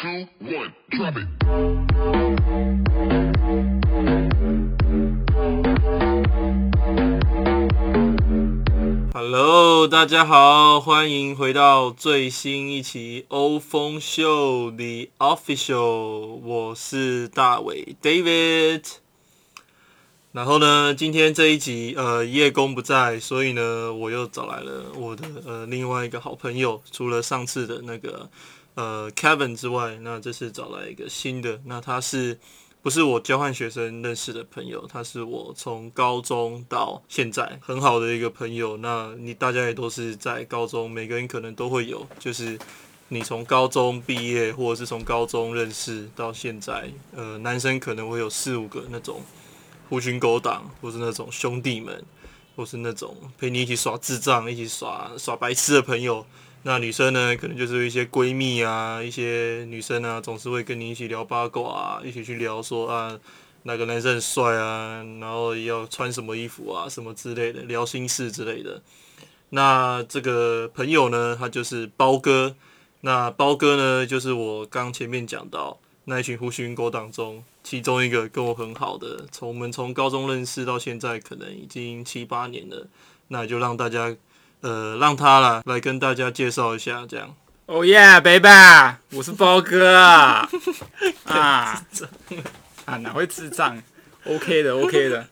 two, one, drop it. Hello，大家好，欢迎回到最新一期欧风秀 The Official，我是大伟 David。然后呢，今天这一集呃叶公不在，所以呢我又找来了我的呃另外一个好朋友，除了上次的那个呃 Kevin 之外，那这次找来一个新的，那他是不是我交换学生认识的朋友？他是我从高中到现在很好的一个朋友。那你大家也都是在高中，每个人可能都会有，就是你从高中毕业，或者是从高中认识到现在，呃，男生可能会有四五个那种狐群狗党，或是那种兄弟们，或是那种陪你一起耍智障、一起耍耍白痴的朋友。那女生呢，可能就是一些闺蜜啊，一些女生啊，总是会跟你一起聊八卦啊，一起去聊说啊，哪个男生很帅啊，然后要穿什么衣服啊，什么之类的，聊心事之类的。那这个朋友呢，他就是包哥。那包哥呢，就是我刚前面讲到那一群狐群狗党中，其中一个跟我很好的，从我们从高中认识到现在，可能已经七八年了。那就让大家。呃，让他啦来跟大家介绍一下，这样。哦耶，baby，我是包哥 啊！啊，啊，哪会智障？OK 的，OK 的，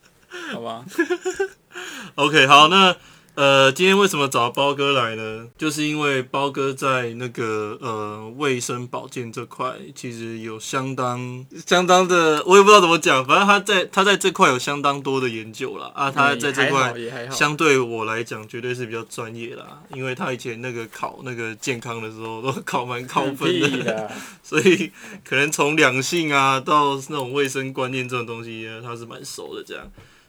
好吧？OK，好，那。呃，今天为什么找包哥来呢？就是因为包哥在那个呃卫生保健这块，其实有相当相当的，我也不知道怎么讲，反正他在他在这块有相当多的研究啦。啊。他在这块相对我来讲，绝对是比较专业啦，因为他以前那个考那个健康的时候都考蛮高分的，所以可能从两性啊到那种卫生观念这种东西，他是蛮熟的这样。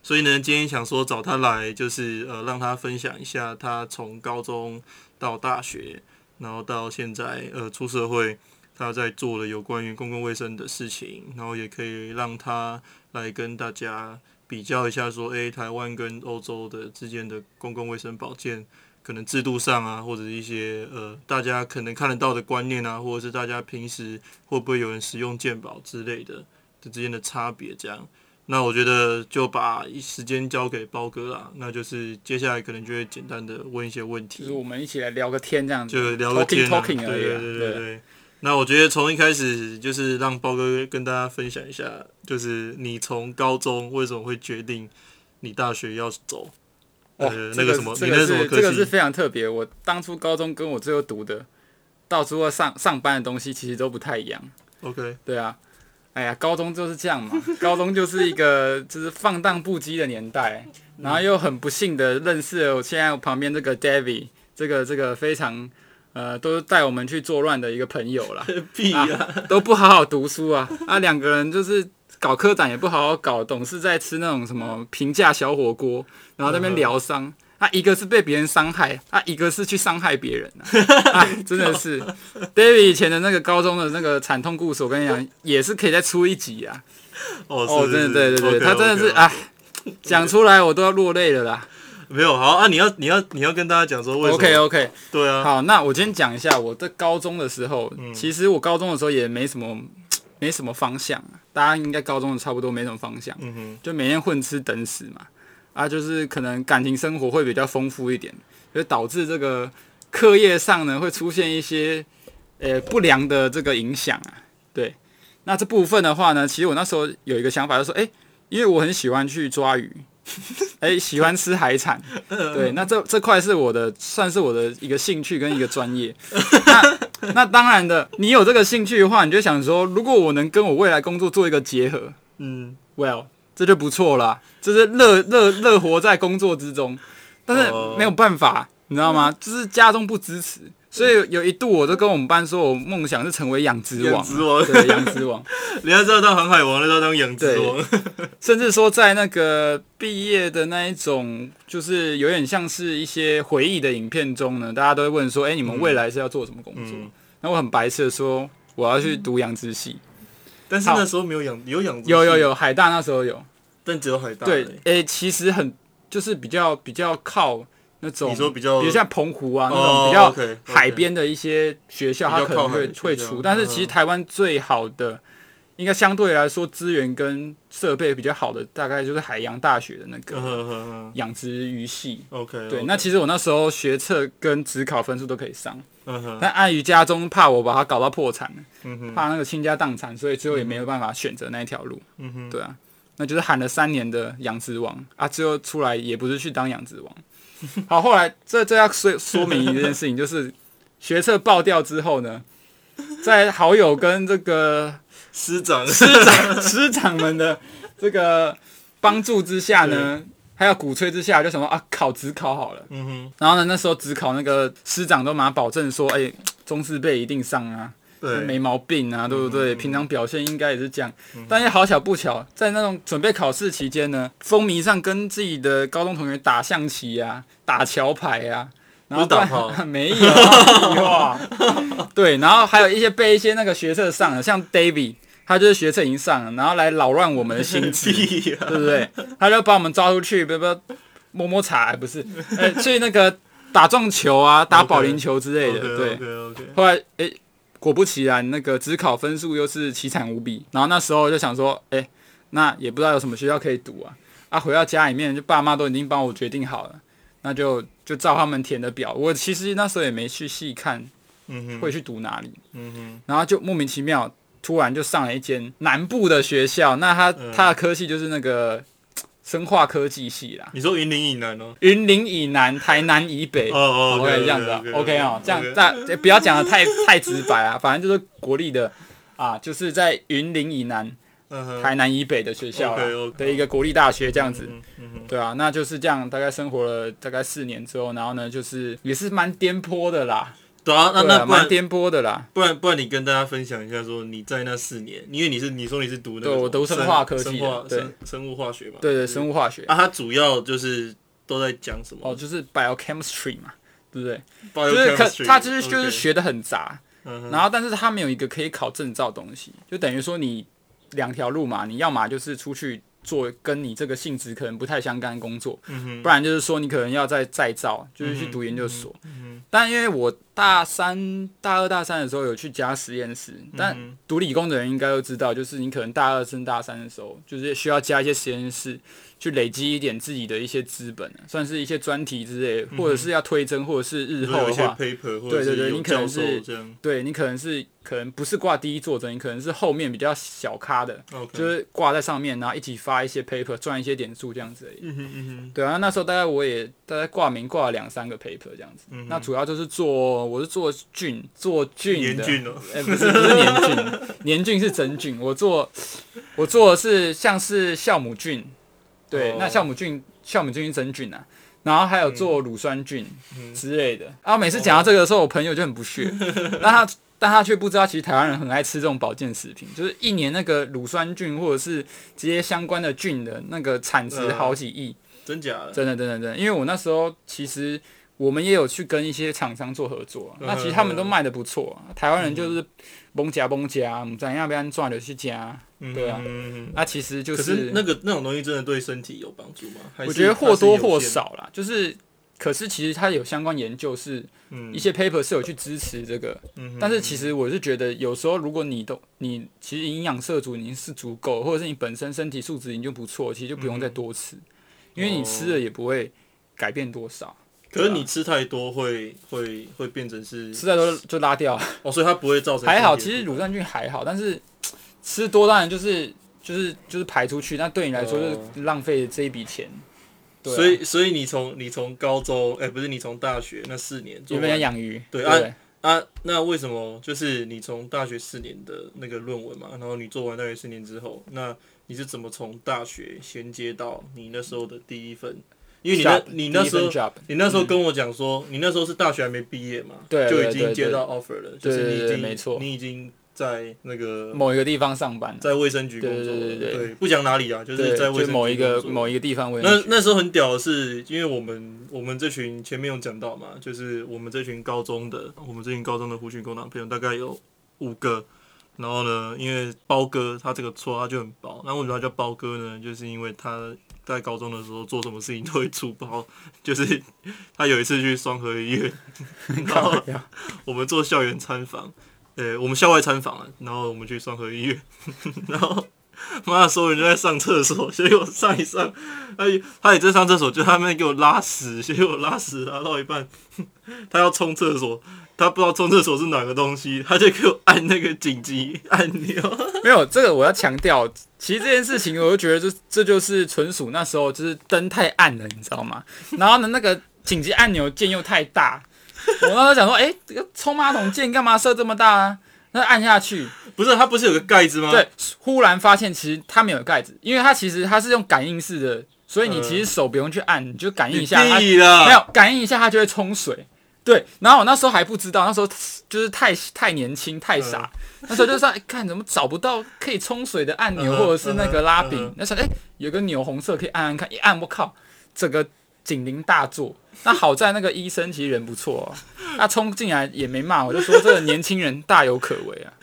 所以呢，今天想说找他来，就是呃，让他分享一下他从高中到大学，然后到现在呃出社会，他在做的有关于公共卫生的事情，然后也可以让他来跟大家比较一下，说，诶，台湾跟欧洲的之间的公共卫生保健，可能制度上啊，或者一些呃大家可能看得到的观念啊，或者是大家平时会不会有人使用健保之类的的之间的差别，这样。那我觉得就把时间交给包哥啦，那就是接下来可能就会简单的问一些问题，就是我们一起来聊个天这样子，就聊个天，talking talking 而已。对对对对。那我觉得从一开始就是让包哥跟大家分享一下，就是你从高中为什么会决定你大学要走？呃，那个什么，这个是这个是非常特别。我当初高中跟我最后读的，到最后上上班的东西其实都不太一样。OK，对啊。哎呀，高中就是这样嘛，高中就是一个就是放荡不羁的年代，然后又很不幸的认识了我现在旁边这个 David，这个这个非常呃都带我们去作乱的一个朋友啦。屁啊，都不好好读书啊，啊两个人就是搞科展也不好好搞，总是在吃那种什么平价小火锅，然后那边疗伤。他一个是被别人伤害，他一个是去伤害别人啊！真的是，David 以前的那个高中的那个惨痛故事，我跟你讲，也是可以再出一集啊！哦，真的，对对对，他真的是啊，讲出来我都要落泪了啦！没有好啊，你要你要你要跟大家讲说为什么？OK OK，对啊。好，那我今天讲一下我在高中的时候，其实我高中的时候也没什么没什么方向啊，大家应该高中的差不多没什么方向，嗯哼，就每天混吃等死嘛。啊，就是可能感情生活会比较丰富一点，所以导致这个课业上呢会出现一些呃不良的这个影响啊。对，那这部分的话呢，其实我那时候有一个想法，就说，哎，因为我很喜欢去抓鱼，哎，喜欢吃海产，对，那这这块是我的，算是我的一个兴趣跟一个专业。那那当然的，你有这个兴趣的话，你就想说，如果我能跟我未来工作做一个结合，嗯，Well。这就不错了，就是乐乐乐活在工作之中，但是没有办法，你知道吗？就是家中不支持，所以有一度我都跟我们班说，我梦想是成为养殖王，对，养殖王。人家知道当航海王，人家当养殖王。甚至说在那个毕业的那一种，就是有点像是一些回忆的影片中呢，大家都会问说，哎，你们未来是要做什么工作？那我很白痴的说，我要去读养殖系。但是那时候没有养，有养有有有海大那时候有，但只有海大。对，诶，其实很就是比较比较靠那种，你说比较比如像澎湖啊那哦种比较海边的一些学校，它可能会会出，但是其实嗯台湾最好的。应该相对来说资源跟设备比较好的，大概就是海洋大学的那嗯个养殖鱼系。，OK，对，那其实我那时候学测跟职考分数都可以上，嗯，但碍于家中怕我把它搞到破产，嗯哼，怕那个倾家荡产，所以最后也没有办法选择那一条路。嗯哼，对啊，那就是喊了三年的养殖王啊，最后出来也不是去当养殖王。好，后来这这要说说明一件事情，就是学测爆掉之后呢，在好友跟这个师长，师长师长们的这个帮助之下呢，还有鼓吹之下，就想说啊，考职考好了。嗯哼，然后呢，那时候职考那个师长都马上保证说，哎、中四辈一定上啊，对，没毛病啊，对不对？嗯平常表现应该也是这样。但是好巧不巧，在那种准备考试期间呢，风靡上跟自己的高中同学打象棋啊，打桥牌啊。然后打炮 没有 对，然后还有一些被一些那个学测上的，像 David，他就是学测已经上了，然后来扰乱我们的心 对不对？他就把我们抓出去，不不摸摸茶，不是，呃，去那个打撞球啊，打保龄球之类的，对。后来，诶，果不其然，那个只考分数又是凄惨无比。然后那时候就想说，诶，那也不知道有什么学校可以读啊。啊，回到家里面，就爸妈都已经帮我决定好了，那就就照他们填的表。我其实那时候也没去细看嗯哼，会去读哪里，嗯哼，然后就莫名其妙突然就上了一间南部的学校。那他嗯。他的科系就是那个 生化科技系啦，你说云林以南哦，云林以南、台南以北。哦哦 OK，这样子啊，OK 哦，这样大不要讲的太太直白啊，反正就是国立的啊，就是在云林以南、台南以北的学校的一个国立大学这样子。对啊，那就是这样，大概生活了大概四年之后，然后呢，就是也是蛮颠簸的啦，对啊，那那不然蛮颠簸的啦。不然不然你跟大家分享一下，说你在那四年，因为你是你说你是读那个什么对我读生化科技的生生生物化学嘛，对对，生物化学啊，它主要就是都在讲什么？哦，就是 biochemistry 嘛，对不对就是可他就是就是学的很杂，然后但是他没有一个可以考证照的东西，就等于说你两条路嘛，你要么就是出去做跟你这个性质可能不太相干的工作，嗯不然就是说你可能要再再造，就是去读研究所。嗯但因为我大三、大二、大三的时候有去加实验室，但嗯读理工的人应该都知道，就是你可能大二升大三的时候，就是需要加一些实验室，去累积一点自己的一些资本，算是一些专题之类的，或者是要推甄，或者是日后的话对对对你可能是对你可能是可能不是挂第一作者，你可能是后面比较小咖的就是挂在上面，然后一起发一些 paper 赚一些点数这样子而已。嗯哼嗯对啊，那时候大概我也大概挂名挂了两三个 paper 这样子。嗯那主要就是做我是做菌做，菌的，不是不是年菌，年菌是真菌。我做我做的是像是酵母菌，对，哦那酵母菌酵母菌是真菌啊。然后还有做乳酸菌嗯之类的。然后每次讲到这个的时候，我朋友就很不屑，但他但他却不知道，其实台湾人很爱吃这种保健食品，就是一年那个乳酸菌或者是这些相关的菌的那个产值好几亿，真假的？真的真的真的。因为我那时候其实我们也有去跟一些厂商做合作、啊，那其实他们都卖的不错、啊，台湾人就是崩夹崩夹，唔知要不要赚就去加，对啊。嗯那其实就可是那个那种东西真的对身体有帮助吗？我觉得或多或少啦，就是。可是其实它有相关研究是嗯。一些 paper 是有去支持这个，嗯但是其实我是觉得有时候如果你都你其实营养摄足已经是足够，或者是你本身身体素质已经就不错，其实就不用再多吃，因为你吃了也不会改变多少，可是你吃太多会会会变成是吃太多就拉掉。哦，所以它不会造成还好，其实乳酸菌还好，但是吃多当然就是就是就是排出去，那对你来说哦就是浪费这一笔钱。对啊所以所以你从你从高中哎、不是你从大学那四年做有没有养鱼？对啊啊，那为什么就是你从大学四年的那个论文嘛，然后你做完大学四年之后，那你是怎么从大学衔接到你那时候的第一份？因为你那你那时候你那时候跟我讲说，你那时候是大学还没毕业嘛，对就已经接到 offer 了，就是你已经没错。你已经在那个某一个地方上班，在卫生局工作了，对对对不讲哪里啊，就是，在卫生局就某一个某一个地方为那那时候很屌的是，因为我们我们这群前面有讲到嘛，就是我们这群高中的，我们这群高中的胡群工党朋友大概有五个。然后呢，因为包哥他这个绰他就很包，那为什么他叫包哥呢？就是因为他在高中的时候做什么事情都会出包，就是他有一次去双河医院，然后我们做校园参访，呃，我们校外参访啊，然后我们去双河医院，然后妈的所有人就在上厕所，所以我上一上，他他也在上厕所，就他们给我拉屎，所以我拉屎拉到一半，他要冲厕所。他不知道冲厕所是哪个东西，他就给我按那个紧急按钮。没有这个，我要强调，其实这件事情，我就觉得这这就是纯属那时候就是灯太暗了，你知道吗？然后呢，那个紧急按钮键又太大，我那时候想说，哎，这个冲马桶键干嘛设这么大啊？那按下去，不是它不是有个盖子吗？对，忽然发现其实它没有盖子，因为它其实它是用感应式的，所以你其实手不用去按，你就感应一下，它没有感应一下，它就会冲水。对，然后我那时候还不知道，那时候就是太太年轻太傻，那时候就说，哎，看怎么找不到可以冲水的按钮，或者是那个拉柄。那时候哎，有个钮红色可以按按看，一按我靠，整个警铃大作。那好在那个医生其实人不错，他冲进来也没骂我，就说这个年轻人大有可为啊。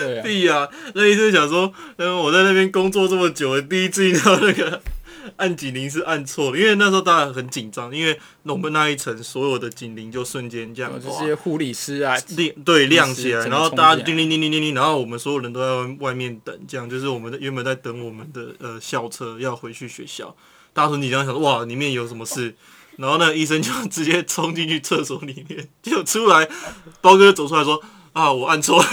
对啊，对啊，那医生想说，嗯，我在那边工作这么久，第一次遇到那个。按警铃是按错了，因为那时候大家很紧张，因为我们那一层所有的警铃就瞬间这样，这些护理师啊亮对亮起来，然后大家叮铃叮铃叮铃，然后我们所有人都在外面等，这样就是我们原本在等我们的呃校车要回去学校，大家很紧张，想说哇里面有什么事，然后呢医生就直接冲进去厕所里面，就出来，包哥走出来说啊我按错了，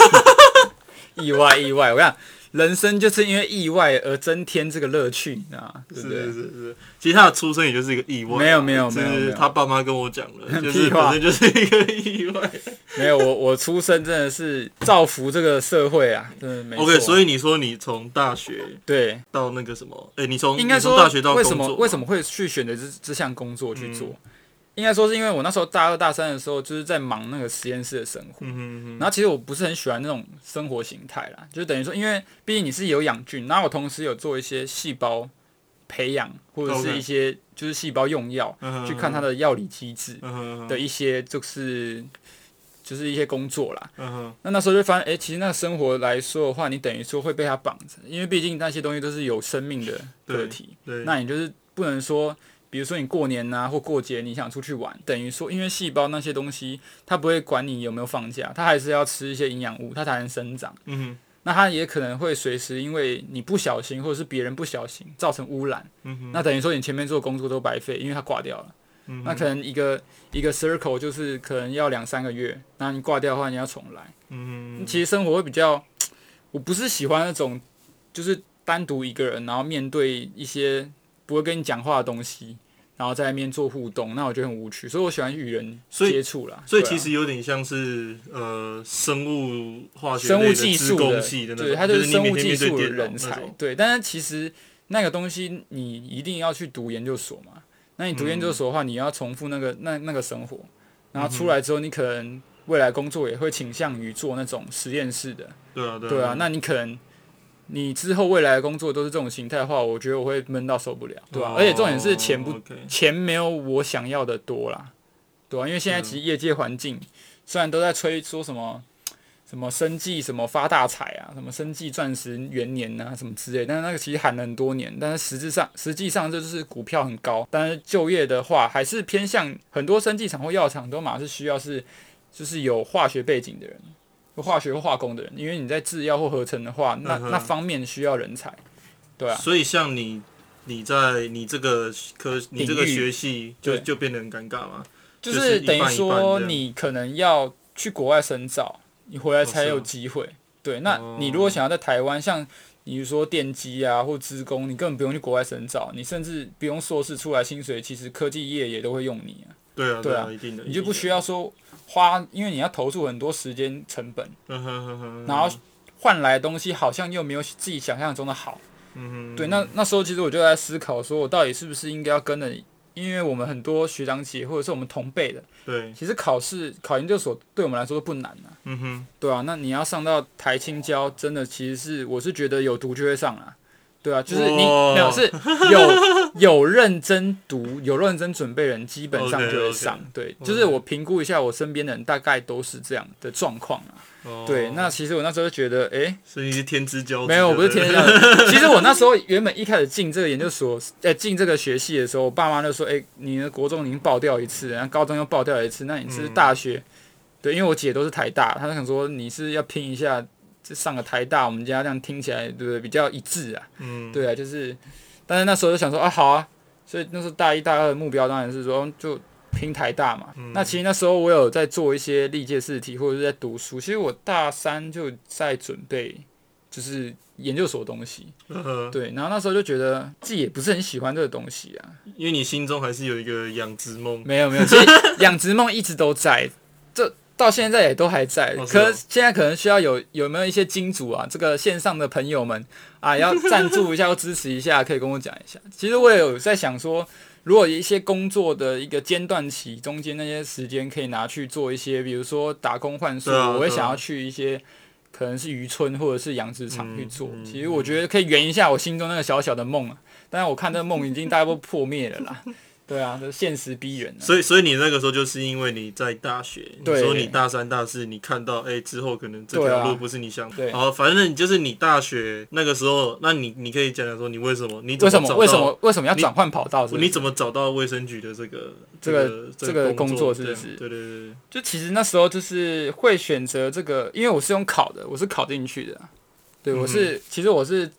意外意外，我讲。人生就是因为意外而增添这个乐趣你知道吗！是是是是，其实他的出生也就是一个意外。没有没有没有，他爸妈跟我讲了，就是反正就是一个意外。没有我我出生真的是造福这个社会啊！真的没 OK，所以你说你从大学对到那个什么？哎，你从应该说大学到为什么为什么会去选择这这项工作去做？应该说是因为我那时候大二大三的时候，就是在忙那个实验室的生活，然后其实我不是很喜欢那种生活形态啦，就等于说，因为毕竟你是有养菌，然后我同时有做一些细胞培养或者是一些就是细胞用药，去看它的药理机制的一些就是就是一些工作啦。嗯那那时候就发现，哎，其实那个生活来说的话，你等于说会被它绑着，因为毕竟那些东西都是有生命的个体，那你就是不能说。比如说你过年呐或过节你想出去玩，等于说因为细胞那些东西，它不会管你有没有放假，它还是要吃一些营养物，它才能生长。嗯哼，那它也可能会随时因为你不小心或者是别人不小心造成污染。嗯哼，那等于说你前面做工作都白费，因为它挂掉了。嗯，那可能一个一个 circle 就是可能要两三个月，那你挂掉的话你要重来。嗯哼，其实生活会比较，我不是喜欢那种就是单独一个人，然后面对一些不会跟你讲话的东西。然后在那边做互动，那我觉得很无趣，所以我喜欢与人接触啦。所以其实有点像是呃生物化学、生物技术的，对，它就是生物技术的人才。对，但是其实那个东西你一定要去读研究所嘛？那你读研究所的话，你要重复那个那那个生活，然后出来之后，你可能未来工作也会倾向于做那种实验室的。对啊，对啊，那你可能。你之后未来的工作都是这种形态的话，我觉得我会闷到受不了，对吧？而且重点是钱不钱没有我想要的多啦，对吧？因为现在其实业界环境虽然都在吹说什么什么生计什么发大财啊，什么生计钻石元年啊什么之类，但是那个其实喊了很多年，但是实质上实际上这就是股票很高，但是就业的话还是偏向很多生技厂或药厂都马是需要是就是有化学背景的人。化学或化工的人，因为你在制药或合成的话，那那方面需要人才，对啊。所以像你，你在你这个科，你这个学系就就变得很尴尬嘛？就是等于说你可能要去国外深造，你回来才有机会。对，那你如果想要在台湾，像比如说电机啊或职工，你根本不用去国外深造，你甚至不用硕士出来，薪水其实科技业也都会用你啊。对啊，对啊，一定的，你就不需要说。花，因为你要投入很多时间成本，然后换来的东西好像又没有自己想象中的好。对，那那时候其实我就在思考，说我到底是不是应该要跟着，因为我们很多学长姐或者是我们同辈的，对，其实考试考研究所对我们来说都不难啊。嗯哼，对啊，那你要上到台青交，真的其实是我是觉得有读就会上啊。对啊，就是你哇没有是 有有认真读、有认真准备的人，基本上就会上。对，就是我评估一下我身边的人，大概都是这样的状况啊。哦对，那其实我那时候就觉得，哎、所以你是天之骄子，没有，我不是天之骄子。其实我那时候原本一开始进这个研究所，呃，进这个学系的时候，我爸妈就说：“哎、你的国中已经爆掉一次，然后高中又爆掉一次，那你是大学？”对，因为我姐都是台大，她就想说你是要拼一下，这上个台大，我们家这样听起来对不对比较一致啊？嗯，对啊，就是，但是那时候就想说啊，好啊，所以那时候大一、大二的目标当然是说就拼台大嘛。那其实那时候我有在做一些历届试题，或者是在读书。其实我大三就在准备，就是研究所的东西。呵呵对，然后那时候就觉得自己也不是很喜欢这个东西啊。因为你心中还是有一个养殖梦，没有没有，其实养殖梦一直都在，这到现在也都还在。可是现在可能需要有有没有一些金主啊，这个线上的朋友们啊，要赞助一下 或支持一下，可以跟我讲一下。其实我也有在想说，如果一些工作的一个间断期，中间那些时间可以拿去做一些，比如说打工换宿，啊我会想要去一些。可能是渔村或者是养殖场去做，其实我觉得可以圆一下我心中那个小小的梦啊。但是我看这个梦已经大概都破灭了啦，对啊，这现实逼人、啊。所以所以你那个时候就是因为你在大学，你说你大三大四，你看到哎、之后可能这条路不是你想，对。好，反正就是你大学那个时候，那你你可以讲讲说你为什么？你怎为什么？为什么？为什么要转换跑道是是？你怎么找到卫生局的这个这个个这个工工作是不是？对对对对，就其实那时候就是会选择这个，因为我是用考的，我是考进去的啊。对，我是、其实我是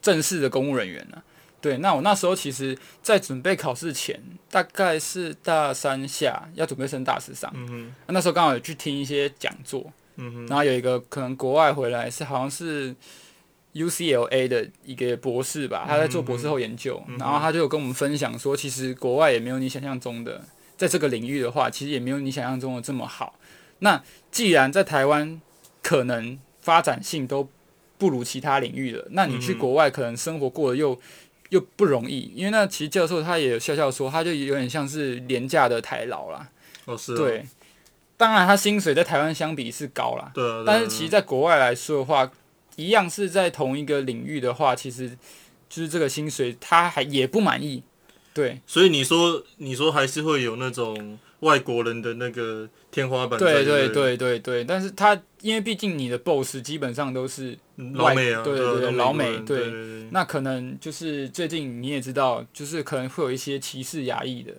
正式的公务人员啊。对，那我那时候其实，在准备考试前，大概是大三下要准备升大四上，嗯哼那时候刚好有去听一些讲座，嗯哼，然后有一个可能国外回来是好像是 UCLA 的一个博士吧，他在做博士后研究，然后他就有跟我们分享说，其实国外也没有你想象中的，在这个领域的话，其实也没有你想象中的这么好。那既然在台湾可能发展性都不如其他领域了，那你去国外可能生活过得又又不容易，因为那其实教授他也有笑笑说，他就有点像是廉价的台劳啦，哦是啊，对。当然，他薪水在台湾相比是高啦，对但是其实，在国外来说的话，一样是在同一个领域的话，其实就是这个薪水他还也不满意。对所以你说你说还是会有那种外国人的那个天花板，对对对对对对，但是他因为毕竟你的 boss 基本上都是，嗯老美啊，对对对老美对。那可能就是最近你也知道，就是可能会有一些歧视亚裔的，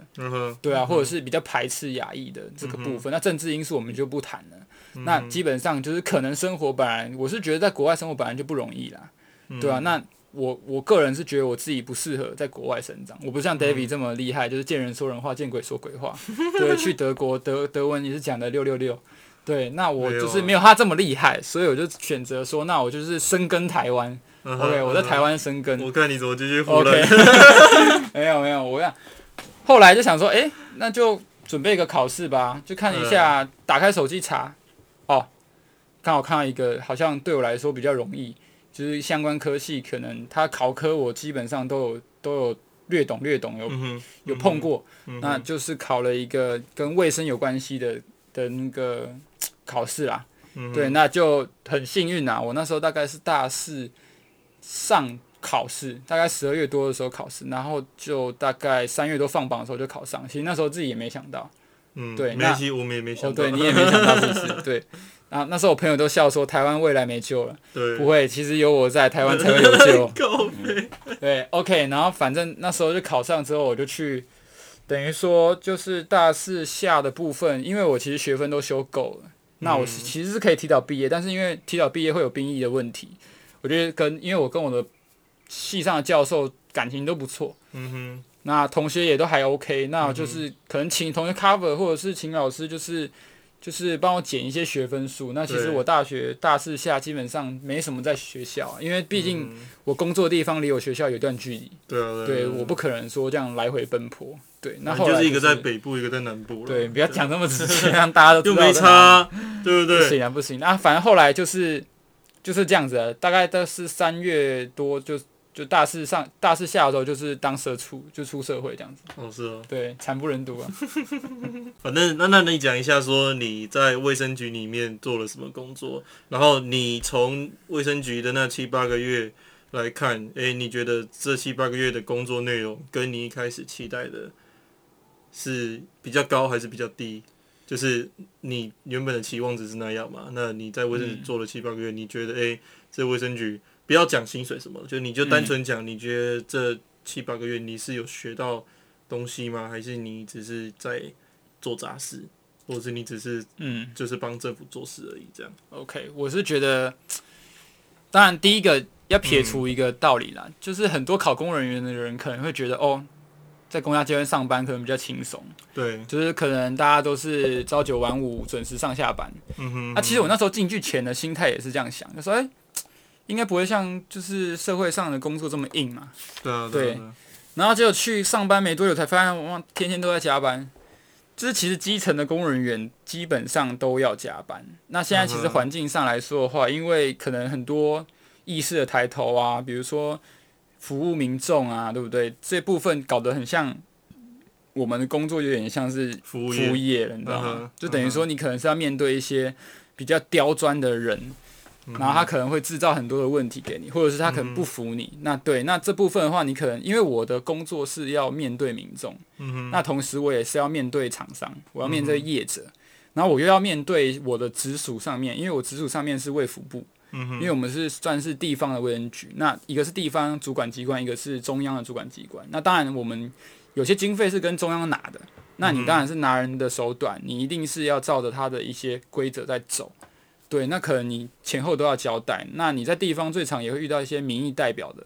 对啊，或者是比较排斥亚裔的这个部分。那政治因素我们就不谈了。嗯那基本上就是可能生活本来，我是觉得在国外生活本来就不容易啦，嗯。对啊，那我我个人是觉得我自己不适合在国外生长，我不像 David 这么厉害，就是见人说人话，见鬼说鬼话。对，去德国德德文也是讲的六六六。对，那我就是没有他这么厉害，所以我就选择说，那我就是深耕台湾。OK，我在台嗯湾深耕哼，。我看你怎么继续胡 OK，乱，没有没有，我想后来就想说，哎、那就准备一个考试吧，就看一下，打开手机查，哦，刚好看到一个，好像对我来说比较容易，就是相关科系，可能他考科我基本上都有都有略懂略懂，有嗯，有碰过，嗯，那就是考了一个跟卫生有关系的的那个考试啦。嗯对，，那就很幸运啊！我那时候大概是大四上考试，大概十二月多的时候考试，然后就大概三月多放榜的时候就考上。其实那时候自己也没想到，嗯，对那没关系，我们也没想哦，到，对你也没想到，是不是？对。然后那时候我朋友都笑说台湾未来没救了，对，不会，其实有我在，台湾才会有救。对，OK，然后反正那时候就考上之后，我就去，等于说就是大四下的部分，因为我其实学分都修够了，那我是其实是可以提早毕业，但是因为提早毕业会有兵役的问题，我觉得跟因为我跟我的系上的教授感情都不错，嗯哼，那同学也都还 OK，那我就是可能请同学 cover，或者是请老师就是就是帮我减一些学分数。那其实我大学大四下基本上没什么在学校啊，因为毕竟嗯我工作的地方离我学校有一段距离，对啊，对，啊我不可能说这样来回奔波。对，那后来正就是一个在北部，一个在南部，对，不要讲那么直接，让大家都知又没差，对不对不对？行啊，不行啊！反正后来就是就是这样子啊，大概都是三月多就就大四上大四下的时候，就是当社畜，就出社会这样子。哦，是哦，对，惨不忍睹啊！反正那那你讲一下，说你在卫生局里面做了什么工作，然后你从卫生局的那七八个月，来看，诶，你觉得这七八个月的工作内容跟你一开始期待的是比较高还是比较低？就是你原本的期望值是那样嘛？那你在卫生局做了七八个月，你觉得诶，这卫生局不要讲薪水什么，就你就单纯讲，你觉得这七八个月你是有学到东西吗？还是你只是在做杂事，或者是你只是嗯就是帮政府做事而已？这样，，OK，我是觉得，当然第一个要撇除一个道理啦，就是很多考公务人员的人可能会觉得哦。在公家机关上班可能比较轻松，对，就是可能大家都是朝九晚五，准时上下班。嗯哼，啊，其实我那时候进去前的心态也是这样想，就说哎、应该不会像就是社会上的工作这么硬嘛。对啊，对啊，然后结果去上班没多久，才发现哇，天天都在加班。就是其实基层的工人员基本上都要加班。那现在其实环境上来说的话，因为可能很多意识的抬头啊，比如说服务民众啊，对不对？这部分搞得很像我们的工作，有点像是服务业，了，你知道吗？就等于说你可能是要面对一些比较刁钻的人，嗯然后他可能会制造很多的问题给你，或者是他可能不服你。那对，那这部分的话，你可能因为我的工作是要面对民众，嗯，那同时我也是要面对厂商，我要面对业者，然后我又要面对我的直属上面，因为我直属上面是卫福部，嗯，因为我们是算是地方的卫生局，那一个是地方主管机关，一个是中央的主管机关。那当然我们有些经费是跟中央拿的，那你当然是拿人的手短，你一定是要照着他的一些规则在走。对，那可能你前后都要交代。那你在地方最常也会遇到一些民意代表的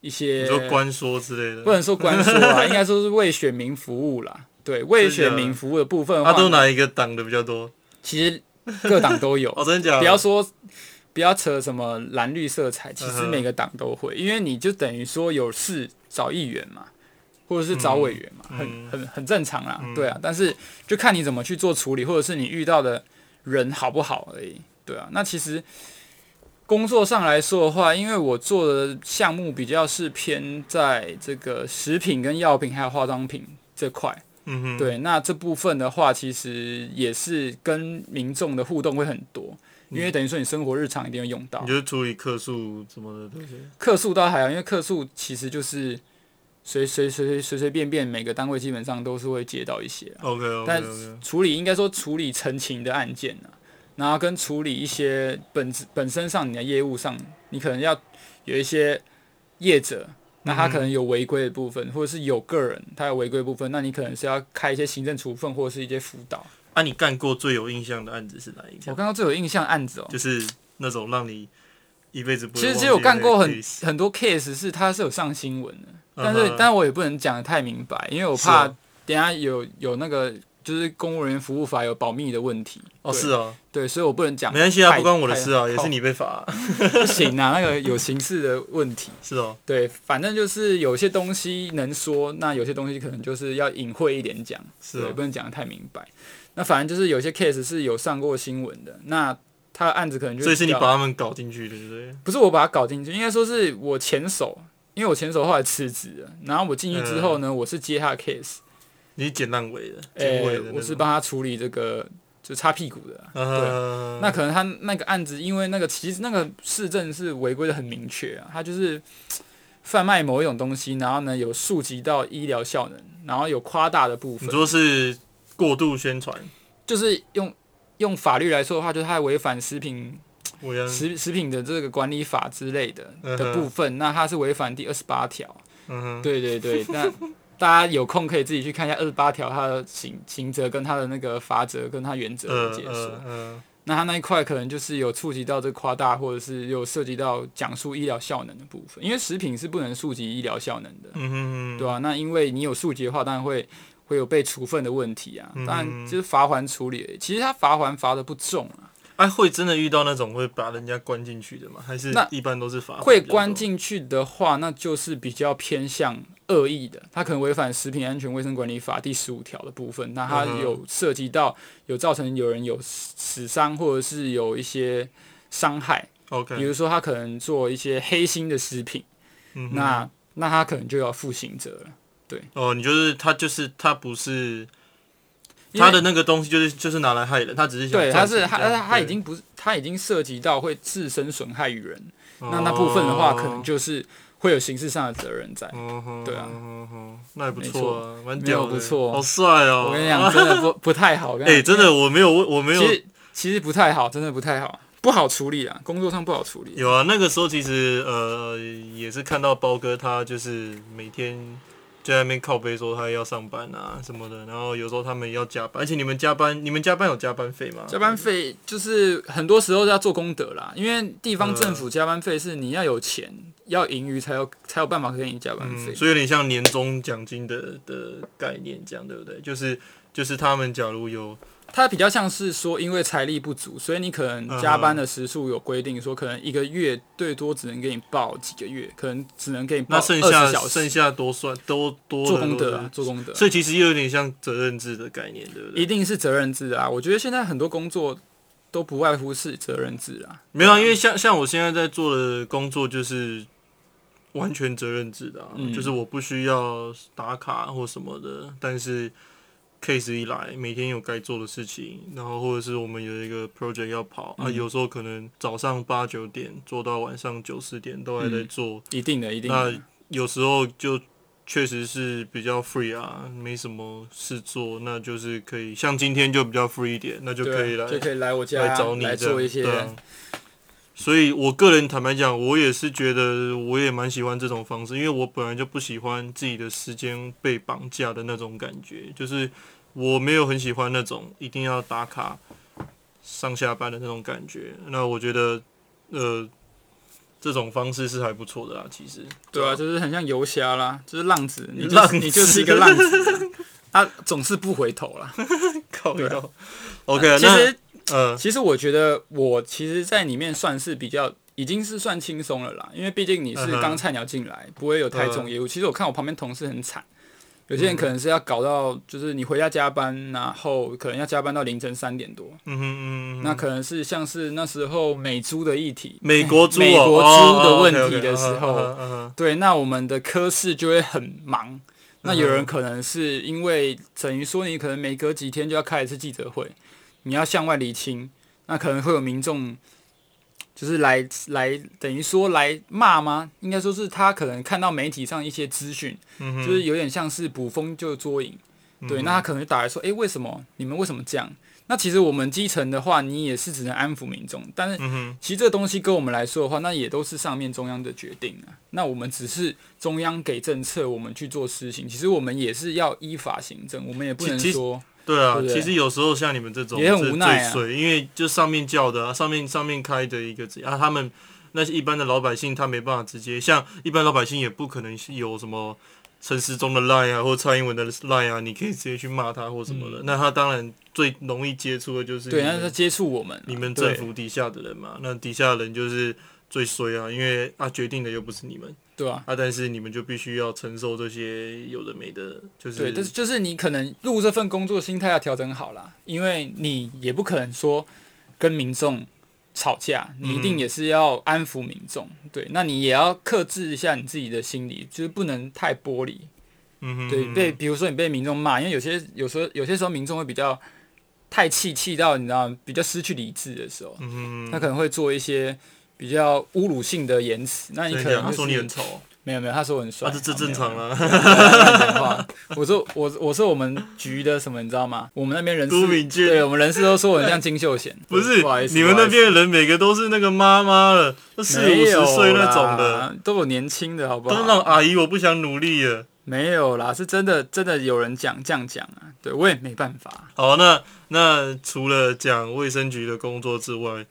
一些你说官说之类的，不能说官说啊，应该说是为选民服务啦。对，为选民服务的部分的他话，都哪一个党的比较多？其实各党都有。哦，真的假的？不要说不要扯什么蓝绿色彩，其实每个党都会，因为你就等于说有事找议员嘛，或者是找委员嘛，嗯很很很正常啦，对啊。但是就看你怎么去做处理，或者是你遇到的人好不好而已，对啊。那其实工作上来说的话，因为我做的项目比较是偏在这个食品跟药品还有化妆品这块，嗯哼，对，那这部分的话，其实也是跟民众的互动会很多，因为等于说你生活日常一定会用到你。就是处理客诉什么的东西。客诉倒还好，因为客诉其实就是随随随随随随便便每个单位基本上都是会接到一些啊，OK OK 但处理应该说处理陈情的案件呢、然后跟处理一些本质本身上你的业务上，你可能要有一些业者。那他可能有违规的部分，或者是有个人他有违规部分，那你可能是要开一些行政处分或者是一些辅导。啊，你干过最有印象的案子是哪一我个？刚刚最有印象的案子哦、就是那种让你一辈子不其实忘其实我干过很很多 case 是它是有上新闻的，但是但是我也不能讲的太明白，因为我怕哦等下有有那个就是公务人员服务法有保密的问题。哦，是哦，对，所以我不能讲。没关系啊，不关我的事啊，也是你被罚啊，不行啊，那个有刑事的问题。是哦，对，反正就是有些东西能说，那有些东西可能就是要隐晦一点讲，对，是哦不，能讲的太明白。那反正就是有些 case 是有上过新闻的，那他的案子可能就所以是你把他们搞进去的，对不对？不是我把他搞进去，应该说是我前手，因为我前手后来辞职了，然后我进去之后呢，我是接他的 case，你是捡烂尾的，诶、捡尾的，我是帮他处理这个就擦屁股的啊。啊，那可能他那个案子，因为那个其实那个市政是违规的很明确啊，他就是贩卖某一种东西，然后呢有触及到医疗效能，然后有夸大的部分。你，说是过度宣传，就是用用法律来说的话，就是他违反食品食食品的这个管理法之类的嗯的部分，那他是违反第二十八条。嗯哼，对对对，那大家有空可以自己去看一下二十八条它的刑刑责跟它的那个罚则跟它原则的呃解说。呃呃，那它那一块可能就是有触及到这夸大，或者是有涉及到讲述医疗效能的部分，因为食品是不能触及医疗效能的，对吧、那因为你有触及的话，当然会会有被处分的问题啊。嗯当然就是罚还处理其实它罚还罚的不重啊。哎，会真的遇到那种会把人家关进去的吗？还是那一般都是罚会关进去的话，那就是比较偏向恶意的，他可能违反《食品安全卫生管理法》第十五条的部分，那它嗯哼。有涉及到有造成有人有死死伤，或者是有一些伤害，OK，比如说他可能做一些黑心的食品，嗯那那他可能就要负刑责了。对。哦，你就是他，就是他不是他的那个东西就是就是拿来害人，他只是想对，他是他他他已经不是他已经涉及到会自身损害于人，那哦那部分的话，可能就是会有刑事上的责任在。对啊那也不错啊，蛮屌的，不错好帅哦！我跟你讲，真的不 不太好。哎、真的，我没有问，我没有其实其实不太好，真的不太好，不好处理啊，工作上不好处理。有啊，那个时候其实呃也是看到包哥他就是每天就在那边靠背说他要上班啊什么的，然后有时候他们要加班，而且你们加班，你们加班有加班费吗？加班费就是很多时候要做功德啦，因为地方政府加班费是你要有钱，要盈余才有才有办法给你加班费嗯，。所以有点像年终奖金的的概念，这样对不对？就是就是他们假如有它比较像是说，因为财力不足，所以你可能加班的时数有规定，说可能一个月最多只能给你报几个月，可能只能给你报那剩二下十小时剩下多算多多做功德啊，做功德。所以其实又有点像责任制的概念，对不对？一定是责任制啊！我觉得现在很多工作都不外乎是责任制啊。没有啊，因为像像我现在在做的工作就是完全责任制的、啊，嗯就是我不需要打卡或什么的，但是 case 一来，每天有该做的事情，然后或者是我们有一个 project 要跑、啊，嗯有时候可能早上八九点做到晚上九十点都还在嗯做，一定的，一定的那。有时候就。确实是比较 free 啊，没什么事做，那就是可以像今天就比较 free 一点，那就可以来就可以来我家来找你来做一些对啊所以，我个人坦白讲，我也是觉得我也蛮喜欢这种方式，因为我本来就不喜欢自己的时间被绑架的那种感觉，就是我没有很喜欢那种一定要打卡上下班的那种感觉。那我觉得，呃，这种方式是还不错的啦，其实。对啊，就是很像游侠啦，就是浪子，你就浪是你就是一个浪子，他总是不回头啦。靠对。OK，那其实呃，其实我觉得我其实，在里面算是比较已经是算轻松了啦，因为毕竟你是刚菜鸟进来，不会有太重业务。其实我看我旁边同事很惨，有些人可能是要搞到就是你回家加班，然后可能要加班到凌晨三点多，嗯嗯嗯，那可能是像是那时候美猪的议题，美国猪、哦，美国猪的问题的时候对，那我们的科室就会很忙。那有人可能是因为等于说你可能每隔几天就要开一次记者会，你要向外厘清，那可能会有民众就是来来等于说来骂吗？应该说是他可能看到媒体上一些资讯，嗯就是有点像是捕风就捉影。对，那他可能就打来说，诶，为什么你们为什么这样？那其实我们基层的话，你也是只能安抚民众，但是其实这东西跟我们来说的话，那也都是上面中央的决定啊。那我们只是中央给政策，我们去做施行。其实我们也是要依法行政，我们也不能说对啊，对对？其实有时候像你们这种也很是无奈啊。因为就上面叫的、啊，上面上面开的一个啊，他们那些一般的老百姓他没办法直接，像一般老百姓也不可能有什么陈时中的 line 啊，或蔡英文的 line 啊，你可以直接去骂他或什么的。那他当然最容易接触的就是嗯对，那他接触我们啊，你们政府底下的人嘛，那底下的人就是最衰啊，因为啊决定的又不是你们对啊，啊，但是你们就必须要承受这些有的没的，就是对，但是就是你可能入这份工作心态要调整好了，因为你也不可能说跟民众吵架，你一定也是要安抚民众。对，那你也要克制一下你自己的心理，就是不能太玻璃。嗯哼对，被比如说你被民众骂，因为有些有时候有些时候民众会比较太气，气到你知道比较失去理智的时候，嗯哼他可能会做一些比较侮辱性的言辞。那你可能就是说你很丑，没有没有，他说我很帅，啊，这这正常了。啦。我说我我说我们局的什么你知道吗？我们那边人事都敏俊对我们人事都说我很像金秀贤，不是不好意思，你们那边的人每个都是那个妈妈了，都四五十岁那种的，，都有年轻的好不好都是那种？阿姨，我不想努力了。没有啦，是真的真的有人讲这样讲啊，对我也没办法。好，那那除了讲卫生局的工作之外，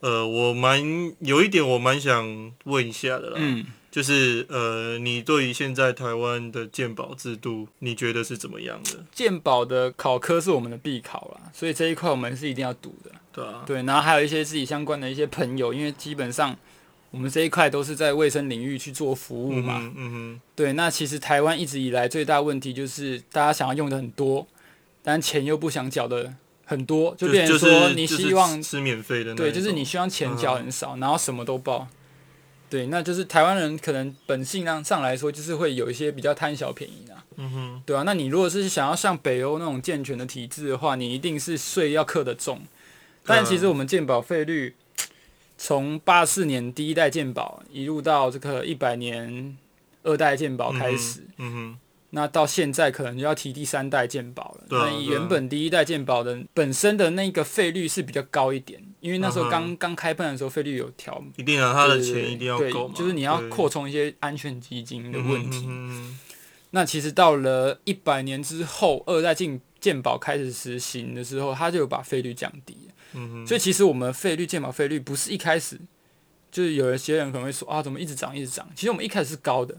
呃，我蛮有一点我蛮想问一下的啦，嗯，就是呃，你对于现在台湾的鉴保制度，你觉得是怎么样的？鉴宝的考科是我们的必考啦，所以这一块我们是一定要读的。对啊，对，然后还有一些自己相关的一些朋友，因为基本上我们这一块都是在卫生领域去做服务嘛。嗯哼嗯哼，对，那其实台湾一直以来最大问题就是大家想要用的很多，但钱又不想缴的很多，就变成说你是就是希望、吃免费的那对，就是你希望钱交很少，然后什么都报。对，那就是台湾人可能本性上上来说，就是会有一些比较贪小便宜啊。嗯哼，对啊，那你如果是想要像北欧那种健全的体制的话，你一定是税要克得重。但其实我们健保费率从八四年第一代健保一路到这个一百年二代健保开始，嗯哼，那到现在可能就要提第三代鉴保了。那原本第一代鉴保的本身的那个费率是比较高一点，因为那时候嗯刚刚开办的时候费率有调，一定啊，他的钱一定要够嘛，就是你要扩充一些安全基金的问题。那其实到了一百年之后，二代进鉴保开始实行的时候，它就有把费率降低。所以其实我们费率鉴保费率不是一开始就是有一些人可能会说啊，怎么一直涨一直涨？其实我们一开始是高的，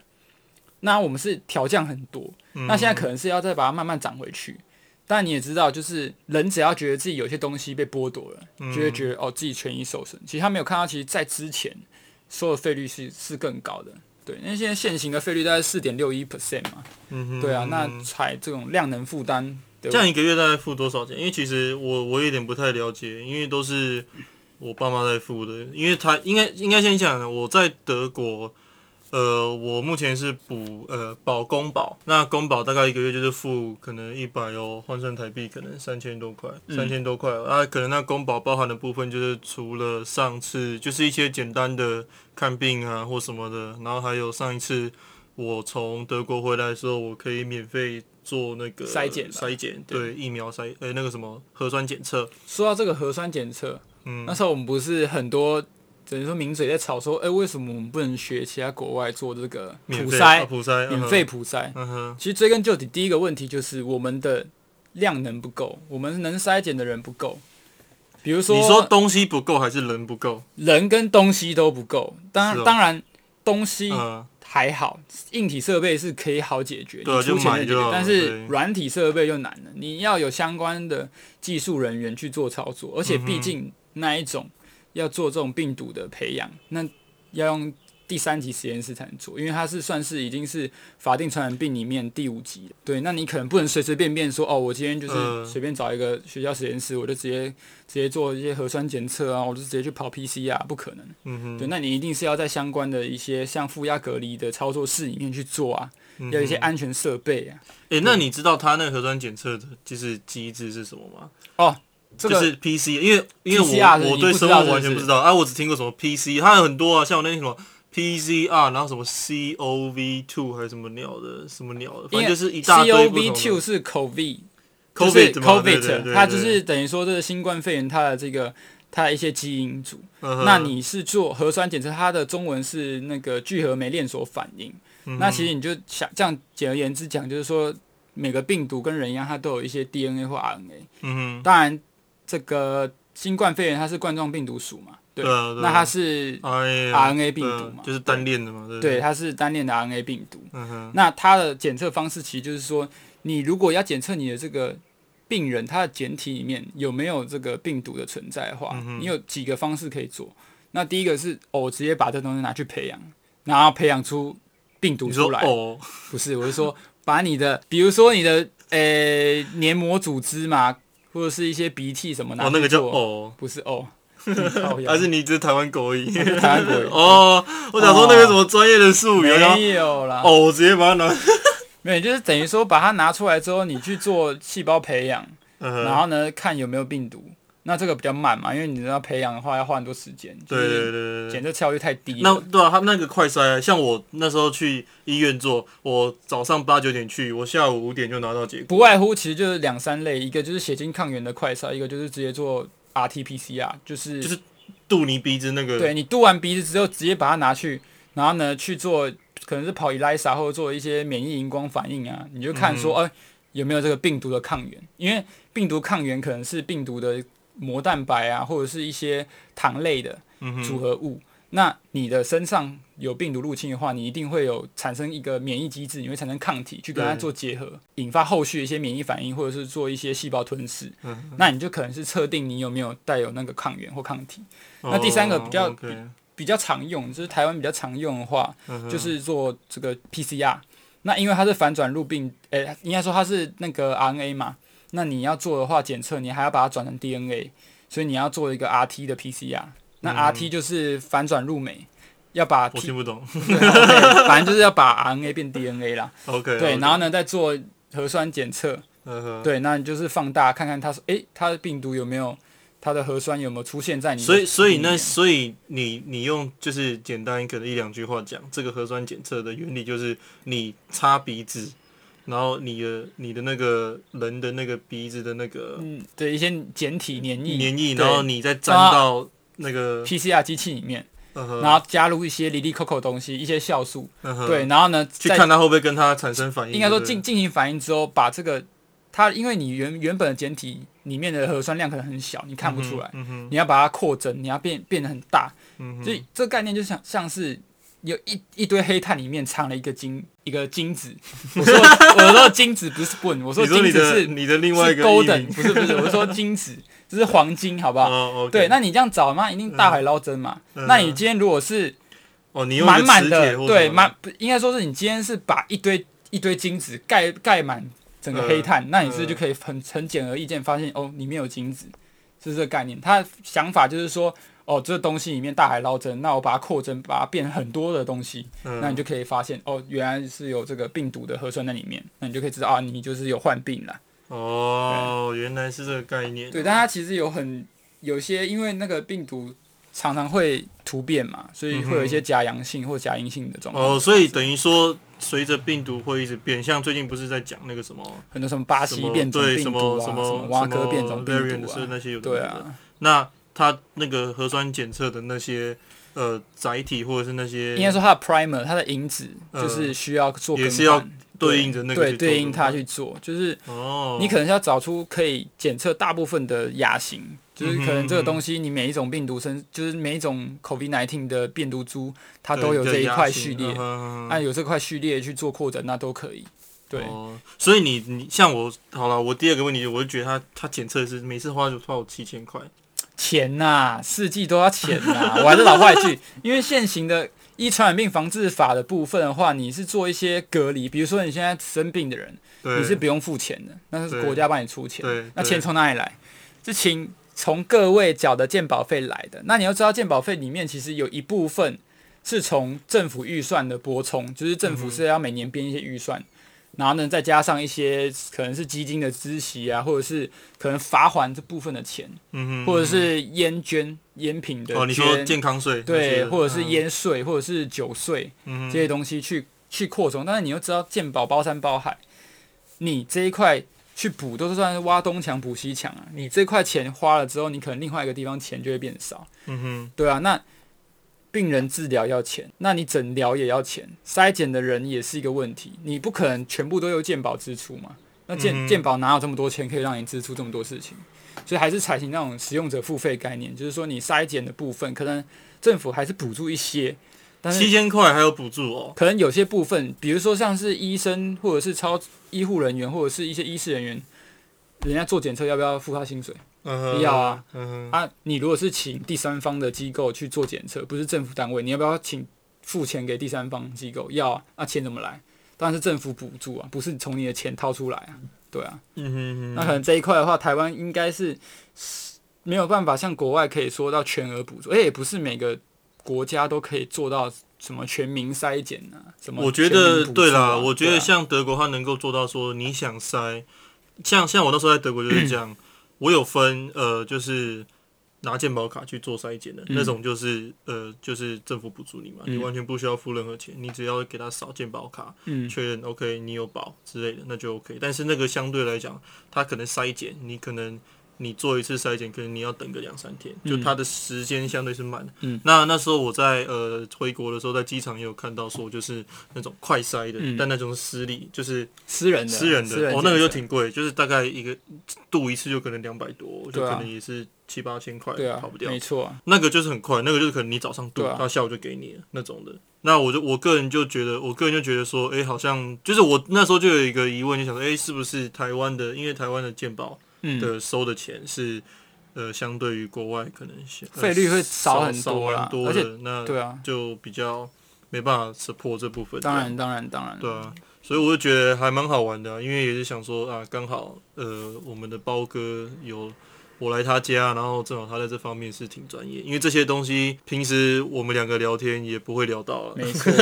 那我们是调降很多，嗯那现在可能是要再把它慢慢涨回去。但你也知道，就是人只要觉得自己有些东西被剥夺了，嗯就会觉得哦自己权益受损。其实他没有看到，其实在之前收的费率是是更高的。对，那现在现行的费率大概四点六一 percent 嘛。嗯哼对啊，那采这种量能负担，这样一个月大概付多少钱？因为其实我我有点不太了解，因为都是我爸妈在付的。因为他应该应该先讲，我在德国，呃，我目前是补呃保公保，那公保大概一个月就是付可能一百哦，换算台币可能三千多块，嗯。三千多块、啊，可能那公保包含的部分就是除了上次就是一些简单的看病啊或什么的，然后还有上一次。我从德国回来的时候，我可以免费做那个筛检筛检，对疫苗筛，呃、那个什么核酸检测，说到这个核酸检测，嗯。那时候我们不是很多，等于说名嘴在吵说，哎、为什么我们不能学其他国外做这个普筛啊，普筛，免费普筛？嗯，其实追根究底，第一个问题就是我们的量能不够，我们能筛检的人不够。比如说，你说东西不够还是人不够？人跟东西都不够，当然、当然东西嗯，还好，硬体设备是可以好解决，对啊你出钱解决就买就好了但是对软体设备就难了，你要有相关的技术人员去做操作，而且嗯毕竟那一种要做这种病毒的培养，那要用第三级实验室才能做，因为它是算是已经是法定传染病里面第五级了。对，那你可能不能随随便便说哦，我今天就是嗯随便找一个学校实验室，我就直接直接做一些核酸检测啊，我就直接去跑 PCR，不可能。嗯哼，对，那你一定是要在相关的一些像负压隔离的操作室里面去做啊，嗯要一些安全设备啊。诶、那你知道他那个核酸检测的就是机制是什么吗？哦，这个就是 PC，因为因为我我对生物完全不知道啊，我只听过什么 PC，它有很多啊，像我那天什么 PCR，然后什么 COV two 还是什么鸟的，什么鸟的，反正就是一大堆 COV two。是就是 COVID，嘛对对对它对就是等于说这个新冠肺炎它的这个它的一些基因组。那你是做核酸检测，它的中文是那个聚合酶链锁反应。嗯那其实你就想这样简而言之讲，就是说每个病毒跟人一样，它都有一些 DNA 或 RNA。嗯当然，这个新冠肺炎它是冠状病毒属嘛，对，对啊那它是，RNA 病毒嘛就是单链的嘛，对不对，它是单链的 RNA 病毒。嗯哼，那它的检测方式其实就是说，你如果要检测你的这个病人他的简体里面有没有这个病毒的存在的话，你有几个方式可以做。那第一个是哦，我直接把这东西拿去培养，然后培养出病毒出来。哦，不是，我是说把你的，比如说你的呃黏膜组织嘛，或者是一些鼻涕什么的哦那个叫哦，不是哦，靠腰还是你只是台湾狗而已？台湾国语。哦，我想说那个什么专业的术语，没有啦，哦，我直接把它拿，没有，就是等于说把它拿出来之后，你去做细胞培养，然后呢看有没有病毒。那这个比较慢嘛，因为你要培养的话要花很多时间，对对就是对对对检测效率太低了。那对啊，他那个快筛，像我那时候去医院做，我早上八九点去，我下午五点就拿到结果。不外乎其实就是两三类，一个就是血清抗原的快筛，一个就是直接做 RT-PCR，就是就是杜你鼻子那个，对你嘟完鼻子之后，直接把它拿去，然后呢去做，可能是跑 ELISA 或者做一些免疫荧光反应啊，你就看说，哎、有没有这个病毒的抗原？因为病毒抗原可能是病毒的膜蛋白啊，或者是一些糖类的组合物。那你的身上有病毒入侵的话，你一定会有产生一个免疫机制，你会产生抗体去跟它做结合，引发后续的一些免疫反应，或者是做一些细胞吞噬。嗯那你就可能是测定你有没有带有那个抗原或抗体。那第三个比较比较常用，就是台湾比较常用的话，嗯就是做这个 PCR。那因为它是反转录病，诶、应该说它是那个 RNA 嘛。那你要做的话，检测你还要把它转成 DNA，所以你要做一个 RT 的 PCR。那嗯 RT 就是反转入酶，要把我听不懂。反正就是要把 RNA 变 DNA 啦。OK，对，然后呢再做核酸检测，对，那你就是放大看看它是诶，它的病毒有没有，它的核酸有没有出现在你的所以所以那所以你你用就是简单可能一两句话讲这个核酸检测的原理，就是你擦鼻子，然后你的你的那个人的那个鼻子的那个嗯对一些简体黏液。黏液，然后你再沾啊到那个，PCR 机器里面，然后加入一些里里扣扣东西，一些酵素，嗯对，然后呢去看它会不会跟它产生反应。应该说进进行反应之后，把这个它因为你原原本的简体里面的核酸量可能很小，你看不出来，你要把它扩增，你要变变得很大，嗯，所以这个概念就像像是有一一堆黑炭里面藏了一个金一个金子。我说我说金子不是棍，我说金子是你的另外一个 golden，不是不是，我说金子，这是黄金，好不好？对，那你这样找嘛，一定大海捞针嘛。嗯那你今天如果是哦，你满满的，对，满应该说是你今天是把一堆一堆金子盖盖满整个黑炭，那你是不是就可以很很简而易见发现哦，里面有金子，是这个概念。他的想法就是说，哦，这个东西里面大海捞针，那我把它扩增，把它变很多的东西，嗯那你就可以发现哦，原来是有这个病毒的核酸在里面，那你就可以知道啊，你就是有患病了。哦，原来是这个概念。对，但它其实有很有些，因为那个病毒常常会突变嘛，所以会有一些假阳性或假阴性的状况。哦，所以等于说，随着病毒会一直变，像最近不是在讲那个什么很多什么巴西变种什病毒啊，么什么挖科变种病毒啊，是那些有的对啊，那它那个核酸检测的那些呃载体或者是那些应该说它的 primer 它的因子就是需要做也是要对应着那个对对应它去做，就是哦，你可能是要找出可以检测大部分的亚型，就是可能这个东西你每一种病毒身，就是每一种 COVID-19 的变毒株，它都有这一块序列。嗯，哼嗯哼。那有这块序列去做扩展，那都可以。对，哦，所以你你像我好了，我第二个问题，我就觉得他他检测是每次花就花我七千块，钱呐、四季都要钱呐、我还是老话一句，因为现行的依传染病防治法的部分的话，你是做一些隔离，比如说你现在生病的人，你是不用付钱的，那是国家帮你出钱。那钱从哪里来？是请从各位缴的健保费来的。那你要知道，健保费里面其实有一部分是从政府预算的拨充，就是政嗯府是要每年编一些预算。然后呢，再加上一些可能是基金的孳息啊，或者是可能罚还这部分的钱，嗯哼，或者是烟捐烟品的哦，你说健康税那对，或者是嗯烟税，或者是酒税嗯这些东西去去扩充。但是你又知道健保包山包海，你这一块去补都是算是挖东墙补西墙啊。你这块钱花了之后，你可能另外一个地方钱就会变少，嗯哼，对啊。那病人治疗要钱，那你诊疗也要钱，筛检的人也是一个问题，你不可能全部都由健保支出嘛。那健嗯健保哪有这么多钱可以让你支出这么多事情？所以还是采取那种使用者付费概念，就是说你筛检的部分，可能政府还是补助一些，但是七千块还有补助哦，可能有些部分，比如说像是医生或者是超医护人员或者是一些医师人员，人家做检测要不要付他薪水要啊，啊？你如果是请第三方的机构去做检测，不是政府单位，你要不要请付钱给第三方机构？要啊，那钱怎么来？当然是政府补助啊，不是从你的钱掏出来啊，对啊。嗯哼嗯哼，那可能这一块的话，台湾应该是没有办法像国外可以说到全额补助，而且也不是每个国家都可以做到什么全民筛检啊，什么我觉得对啦，我觉得像德国，它能够做到说你想筛，像像我那时候在德国就是这样，我有分呃，就是拿健保卡去做筛检的、嗯。那种，就是呃，就是政府补助你嘛，你嗯完全不需要付任何钱，你只要给他扫健保卡，嗯。确认 OK 你有保之类的，那就 OK。但是那个相对来讲，它可能筛检，你可能你做一次筛检，可能你要等个两三天，就嗯它的时间相对是慢的。嗯。那那时候我在呃回国的时候，在机场也有看到说，就是那种快筛的，嗯。但那种是私立，就是私人的私人的，哦，那个就挺贵，就是大概一个度一次就可能两百多，就可能也是七八千块，对啊跑不，掉。没。错。啊，那个就是很快，那个就是可能你早上度，到啊。下午就给你了那种的。那我就我个人就觉得，我个人就觉得说，哎、好像就是我那时候就有一个疑问，就想说，哎、是不是台湾的，因为台湾的健保嗯，的收的钱是，呃，相对于国外可能呃费率会少很多啦多而且的，那对啊，就比较没办法 support 这部分。当然当然当然，对啊，所以我就觉得还蛮好玩的啊、因为也是想说啊，刚好呃，我们的包哥有我来他家，然后正好他在这方面是挺专业，因为这些东西平时我们两个聊天也不会聊到了。没错，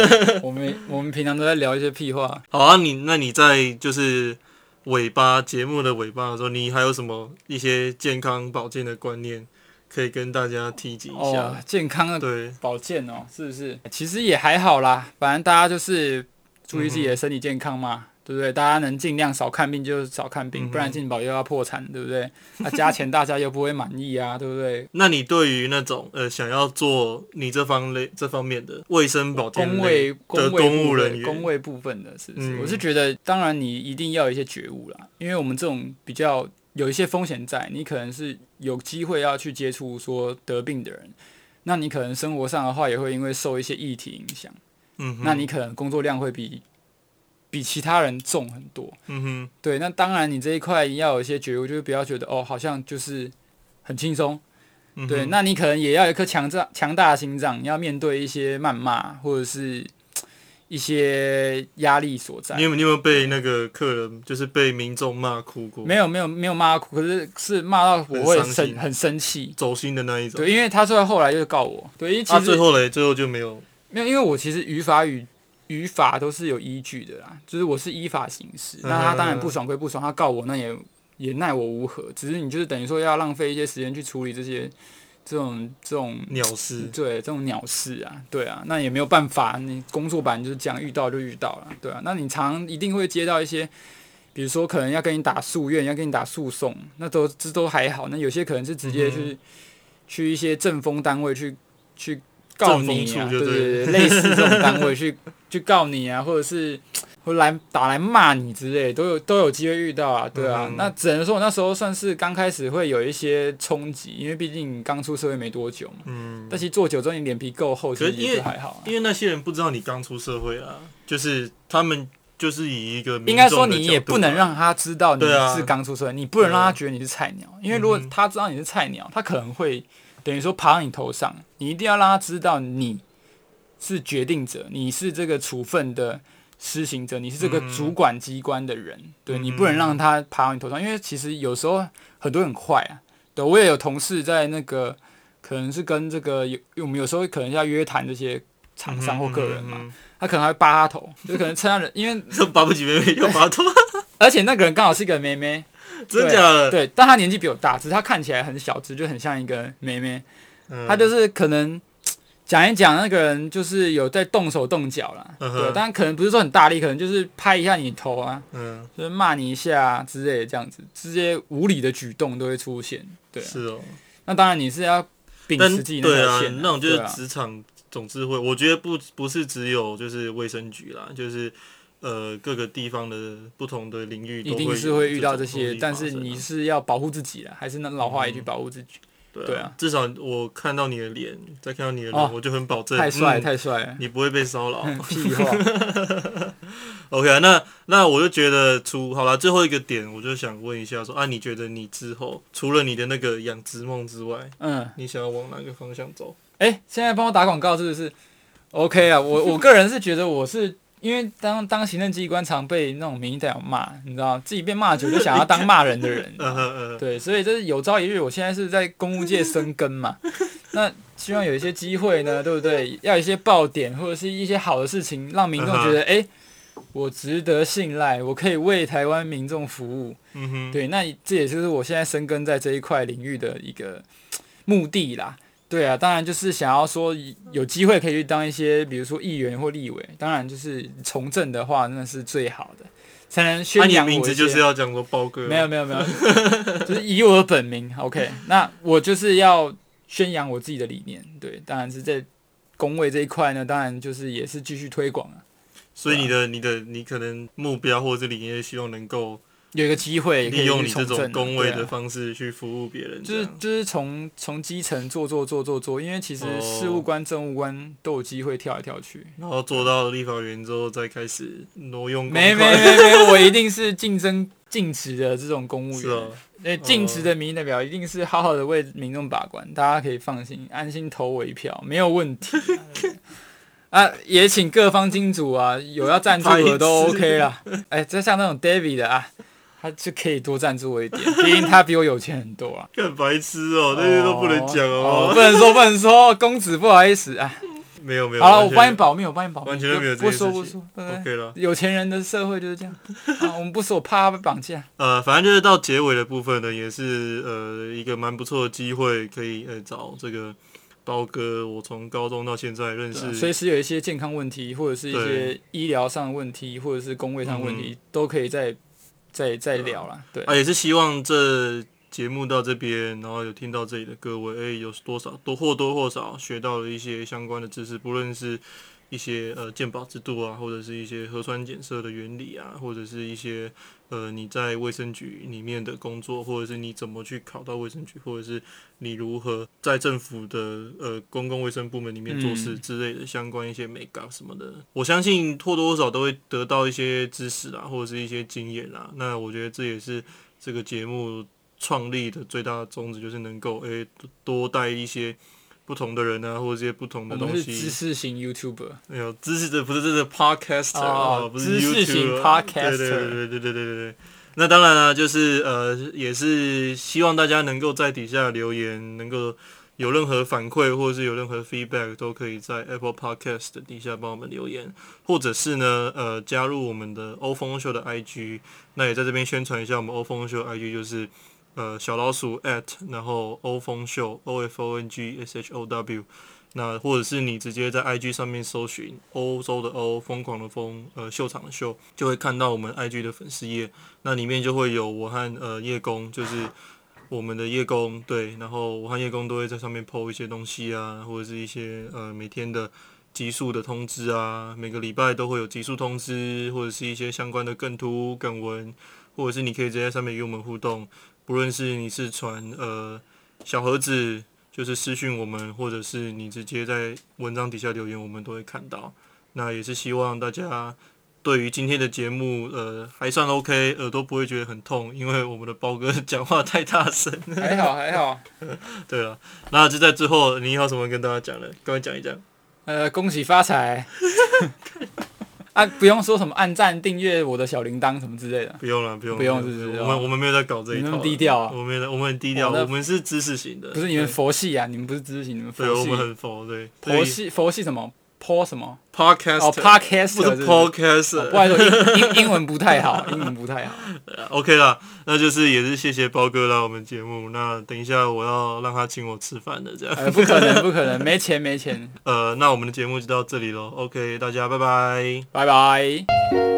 我们我们平常都在聊一些屁话。好啊，你那你在就是尾巴节目的尾巴的时候，你还有什么一些健康保健的观念可以跟大家提及一下？哦，健康的对，保健哦，是不是？其实也还好啦，反正大家就是注意自己的身体健康嘛，对不对？大家能尽量少看病就少看病，不然健保又要破产，对不对？那加钱大家又不会满意啊，对不对？那你对于那种呃想要做你这方类这方面的卫生保健的公务人员，工位部分的，是不是？嗯我是觉得，当然你一定要有一些觉悟啦，因为我们这种比较有一些风险在，你可能是有机会要去接触说得病的人，那你可能生活上的话也会因为受一些议题影响，那你可能工作量会比比其他人重很多。嗯哼，对，那当然你这一块要有一些觉悟，就是不要觉得哦，好像就是很轻松。嗯对，那你可能也要有一颗强壮强大的心脏，你要面对一些谩骂或者是一些压力所在你。有你有没有被那个客人就是被民众骂哭过？没有没有没有骂哭，可是是骂到我会很生很生气。走心的那一种。对，因为他最后后来就告我。对，因为其啊，实、最后嘞，最后就没有。没有，因为我其实语法语语法都是有依据的啦，就是我是依法行事。那他当然不爽归不爽，他告我那也也奈我无何。只是你就是等于说要浪费一些时间去处理这些这种这种鸟事，对这种鸟事啊，对啊，那也没有办法，你工作版就是这样，遇到就遇到了，对啊。那你常一定会接到一些，比如说可能要跟你打诉愿，要跟你打诉讼，那都这都还好。那有些可能是直接去、去一些政风单位去去告你啊，就对对对对，类似这种单位去去告你啊，或者是会来打来骂你之类，都有都有机会遇到啊，对啊。嗯那只能说我那时候算是刚开始会有一些冲击，因为毕竟刚出社会没多久嘛。嗯，但其实做久之后，你脸皮够厚，其实也还好啊。因为那些人不知道你刚出社会啊，就是他们就是以一个应该说你也不能让他知道你是刚出社会，你不能让他觉得你是菜鸟，因为如果他知道你是菜鸟，他可能会等于说爬到你头上。你一定要让他知道你是决定者，你是这个处分的施行者，你是这个嗯主管机关的人，对嗯你不能让他爬到你头上，因为其实有时候很多人很坏啊。对我也有同事在那个可能是跟这个有我们有时候可能要约谈这些厂商或个人嘛，嗯，他可能还会扒他头，就可能趁他人，因为 这巴不及妹妹又把头，而且那个人刚好是一个妹妹，真假的？对，但他年纪比我大，只是他看起来很小只，就很像一个妹妹。嗯，她就是可能讲一讲，那个人就是有在动手动脚啦，嗯哼对，但可能不是说很大力，可能就是拍一下你头啊，嗯，就是骂你一下、啊、之类的，这样子，这些无理的举动都会出现。对啊、是哦。那当然你是要秉持自己那对啊条线、，那种就是职场总智慧，我觉得不不是只有就是卫生局啦，就是呃各个地方的不同的领域都一定会是会遇到这这些，但是你是要保护自己的，还是那老话一句，保护自己。对对啊至少我看到你的脸，再看到你的哦脸，我就很保证，太帅，嗯太帅，你不会被骚扰。屁话。OK 啊，那那我就觉得除好了最后一个点，我就想问一下说啊，你觉得你之后除了你的那个养殖梦之外，嗯。你想要往哪个方向走？哎、现在帮我打广告是不是？OK 啊，我我个人是觉得我是因为当当行政机关常被那种民意代表骂，你知道自己被骂久就想要当骂人的人，对，所以这是有朝一日，我现在是在公务界生根嘛，那希望有一些机会呢，对不对？要有一些爆点或者是一些好的事情，让民众觉得，哎、我值得信赖，我可以为台湾民众服务。嗯哼，对，那这也就是我现在生根在这一块领域的一个目的啦。对啊，当然就是想要说有机会可以去当一些，比如说议员或立委。当然就是从政的话，那是最好的，才能宣扬名字就是要讲说包哥，没有没有没有，就是以我的本名。OK，那我就是要宣扬我自己的理念。对，当然是在工位这一块呢，当然就是也是继续推广啊。所以你的你的你可能目标或者是理念，希望能够有一个机会可以利用你这种工位的方式去服务别人，就是就是从从基层做做做做做，因为其实哦。事务官、政务官都有机会跳来跳去。然后做到立法员之后，再开始挪用公没没没没，我一定是竞争尽职的这种公务员。那尽职的民意代表一定是好好的为民众把关，大家可以放心，安心投我一票，没有问题啊，也请各方金主啊，有要赞助的都 OK 啦。哎，就像那种 David 的啊，他就可以多赞助我一点，毕竟他比我有钱很多啊。干白痴哦，那些都不能讲哦，哦。不能说不能说，公子不好意思啊。没有没有。好了，我帮你保密，我帮你保密，完全都没有这不说不说，？OK 了。有钱人的社会就是这样啊，我们不说，我怕他被绑架。呃，反正就是到结尾的部分呢，也是呃一个蛮不错的机会，可以呃找这个包哥，我从高中到现在认识，随时有一些健康问题，或者是一些医疗上的问题，或者是工位上的问题，都可以再再再聊了。对，啊，也是希望这节目到这边，然后有听到这里的各位，哎、有多少多或多或少学到了一些相关的知识，不论是一些呃鉴宝制度啊，或者是一些核酸检测的原理啊，或者是一些呃你在卫生局里面的工作，或者是你怎么去考到卫生局，或者是你如何在政府的呃公共卫生部门里面做事嗯之类的相关一些美感什么的，我相信或多或少都会得到一些知识啊，或者是一些经验啊。那我觉得这也是这个节目创立的最大的宗旨，就是能够诶、多带一些不同的人呢，或者一些不同的东西。知识型 Youtuber 有知识的，不是真的 podcast 啊，不是知识型 podcast。对对对对对对对。那当然了，就是呃，也是希望大家能够在底下留言，能够有任何反馈，或者是有任何 feedback，都可以在 Apple Podcast 底下帮我们留言，或者是呢，呃，加入我们的 O 风 show 的 IG。那也在这边宣传一下我们 O 风 show 的 IG，就是。呃小老鼠 at，然后欧风秀 O F O N G S H O W。那或者是你直接在 IG 上面搜寻欧洲的欧，疯狂的疯，呃，秀场的秀，就会看到我们 IG 的粉丝页。那里面就会有我和呃叶工，就是我们的叶工，对，然后我和叶工都会在上面 PO 一些东西啊，或者是一些呃每天的集数的通知啊，每个礼拜都会有集数通知，或者是一些相关的梗图、梗文，或者是你可以直接在上面与我们互动，不论是你是传呃小盒子。就是私讯我们，或者是你直接在文章底下留言，我们都会看到。那也是希望大家对于今天的节目，呃，还算 OK，耳朵不会觉得很痛，因为我们的包哥 讲话太大声。还好还好。对了，那就在最后，你有什么跟大家讲的？跟我讲一讲。呃，恭喜发财。啊，不用说什么按赞、订阅我的小铃铛什么之类的。不用了，不用，不用是不是我们我们没有在搞这一套，那么低调啊我们在我们很低调，我们是知识型的，不是你们佛系啊，你们不是知识型，你们佛对，我系们。很佛，对，佛系佛系什么？坡什么？podcast 哦，podcast 不是 podcast，不好意思，英 英英文不太好，英文不太好。OK 啦，那就是也是谢谢包哥来我们节目。那等一下我要让他请我吃饭的，这样。呃，不可能，不可能，没钱，没钱。呃，那我们的节目就到这里喽。OK，大家拜拜。拜拜。